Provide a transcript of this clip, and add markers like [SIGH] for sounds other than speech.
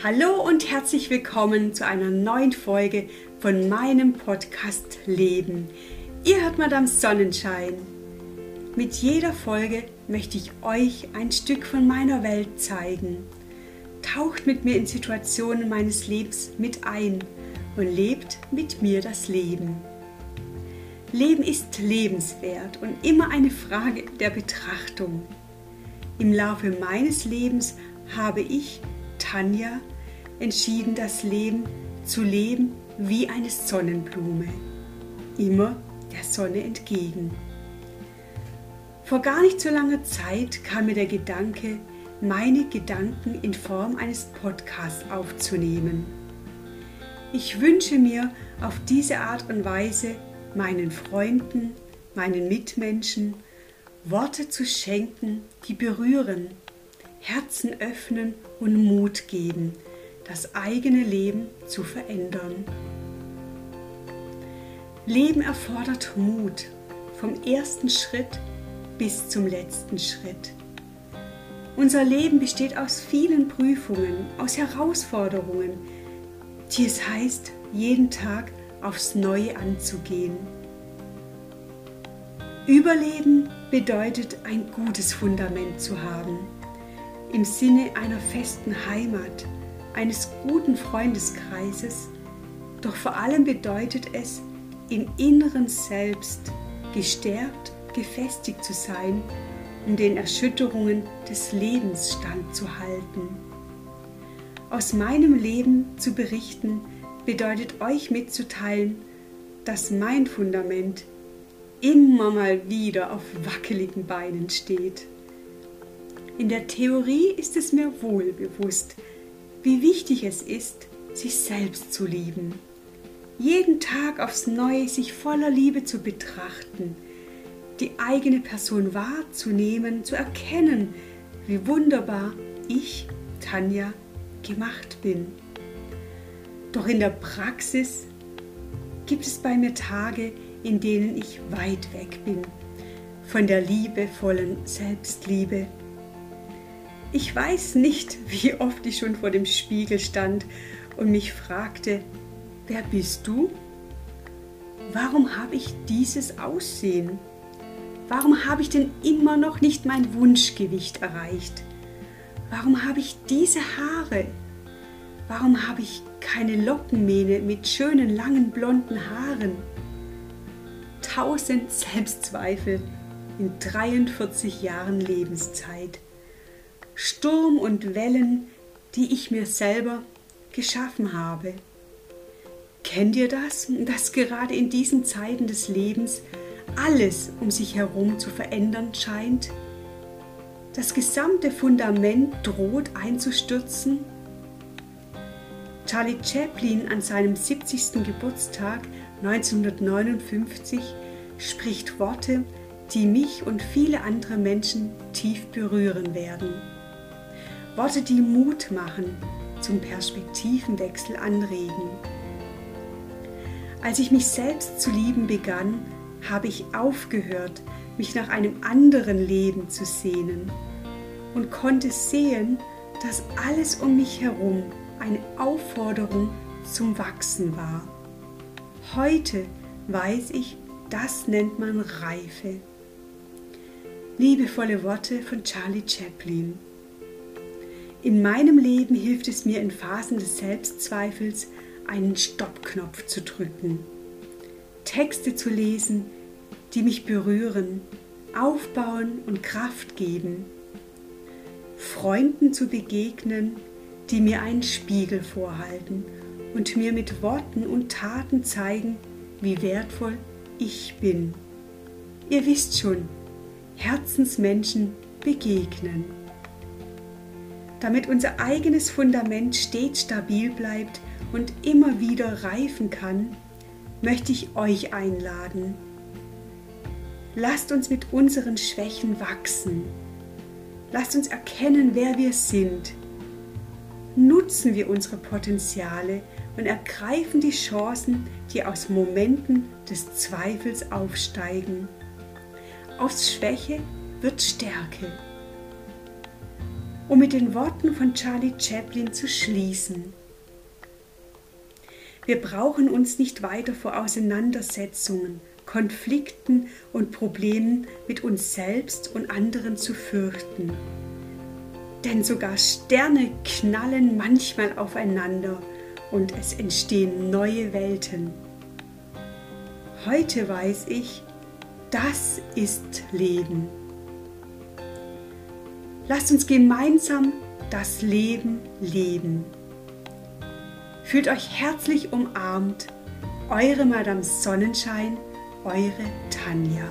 Hallo und herzlich willkommen zu einer neuen Folge von meinem Podcast Leben. Ihr hört Madame Sonnenschein. Mit jeder Folge möchte ich euch ein Stück von meiner Welt zeigen. Taucht mit mir in Situationen meines Lebens mit ein und lebt mit mir das Leben. Leben ist lebenswert und immer eine Frage der Betrachtung. Im Laufe meines Lebens habe ich Tanja entschieden, das Leben zu leben wie eine Sonnenblume, immer der Sonne entgegen. Vor gar nicht so langer Zeit kam mir der Gedanke, meine Gedanken in Form eines Podcasts aufzunehmen. Ich wünsche mir auf diese Art und Weise meinen Freunden, meinen Mitmenschen Worte zu schenken, die berühren, Herzen öffnen und Mut geben, das eigene Leben zu verändern. Leben erfordert Mut vom ersten Schritt bis zum letzten Schritt. Unser Leben besteht aus vielen Prüfungen, aus Herausforderungen, die es heißt, jeden Tag aufs Neue anzugehen. Überleben bedeutet ein gutes Fundament zu haben im Sinne einer festen Heimat, eines guten Freundeskreises, doch vor allem bedeutet es, im Inneren selbst gestärkt, gefestigt zu sein, um den Erschütterungen des Lebens standzuhalten. Aus meinem Leben zu berichten bedeutet euch mitzuteilen, dass mein Fundament immer mal wieder auf wackeligen Beinen steht. In der Theorie ist es mir wohl bewusst, wie wichtig es ist, sich selbst zu lieben. Jeden Tag aufs Neue sich voller Liebe zu betrachten, die eigene Person wahrzunehmen, zu erkennen, wie wunderbar ich, Tanja, gemacht bin. Doch in der Praxis gibt es bei mir Tage, in denen ich weit weg bin von der liebevollen Selbstliebe ich weiß nicht, [LAUGHS] wie oft ich schon vor dem Spiegel stand und mich fragte, wer bist du? Warum habe ich dieses Aussehen? Warum habe ich denn immer noch nicht mein Wunschgewicht erreicht? Warum habe ich diese Haare? Warum habe ich keine Lockenmähne mit schönen langen blonden Haaren? Tausend Selbstzweifel in 43 Jahren Lebenszeit. Sturm und Wellen, die ich mir selber geschaffen habe. Kennt ihr das, dass gerade in diesen Zeiten des Lebens alles um sich herum zu verändern scheint? Das gesamte Fundament droht einzustürzen? Charlie Chaplin an seinem 70. Geburtstag 1959 spricht Worte, die mich und viele andere Menschen tief berühren werden. Worte, die Mut machen, zum Perspektivenwechsel anregen. Als ich mich selbst zu lieben begann, habe ich aufgehört, mich nach einem anderen Leben zu sehnen und konnte sehen, dass alles um mich herum eine Aufforderung zum Wachsen war. Heute weiß ich, das nennt man Reife. Liebevolle Worte von Charlie Chaplin. In meinem Leben hilft es mir in Phasen des Selbstzweifels, einen Stoppknopf zu drücken, Texte zu lesen, die mich berühren, aufbauen und Kraft geben, Freunden zu begegnen, die mir einen Spiegel vorhalten und mir mit Worten und Taten zeigen, wie wertvoll ich bin. Ihr wisst schon, Herzensmenschen begegnen damit unser eigenes Fundament stets stabil bleibt und immer wieder reifen kann, möchte ich euch einladen. Lasst uns mit unseren Schwächen wachsen. Lasst uns erkennen, wer wir sind. Nutzen wir unsere Potenziale und ergreifen die Chancen, die aus Momenten des Zweifels aufsteigen. Aus Schwäche wird Stärke. Um mit den Worten von Charlie Chaplin zu schließen. Wir brauchen uns nicht weiter vor Auseinandersetzungen, Konflikten und Problemen mit uns selbst und anderen zu fürchten. Denn sogar Sterne knallen manchmal aufeinander und es entstehen neue Welten. Heute weiß ich, das ist Leben. Lasst uns gemeinsam das Leben leben. Fühlt euch herzlich umarmt. Eure Madame Sonnenschein, eure Tanja.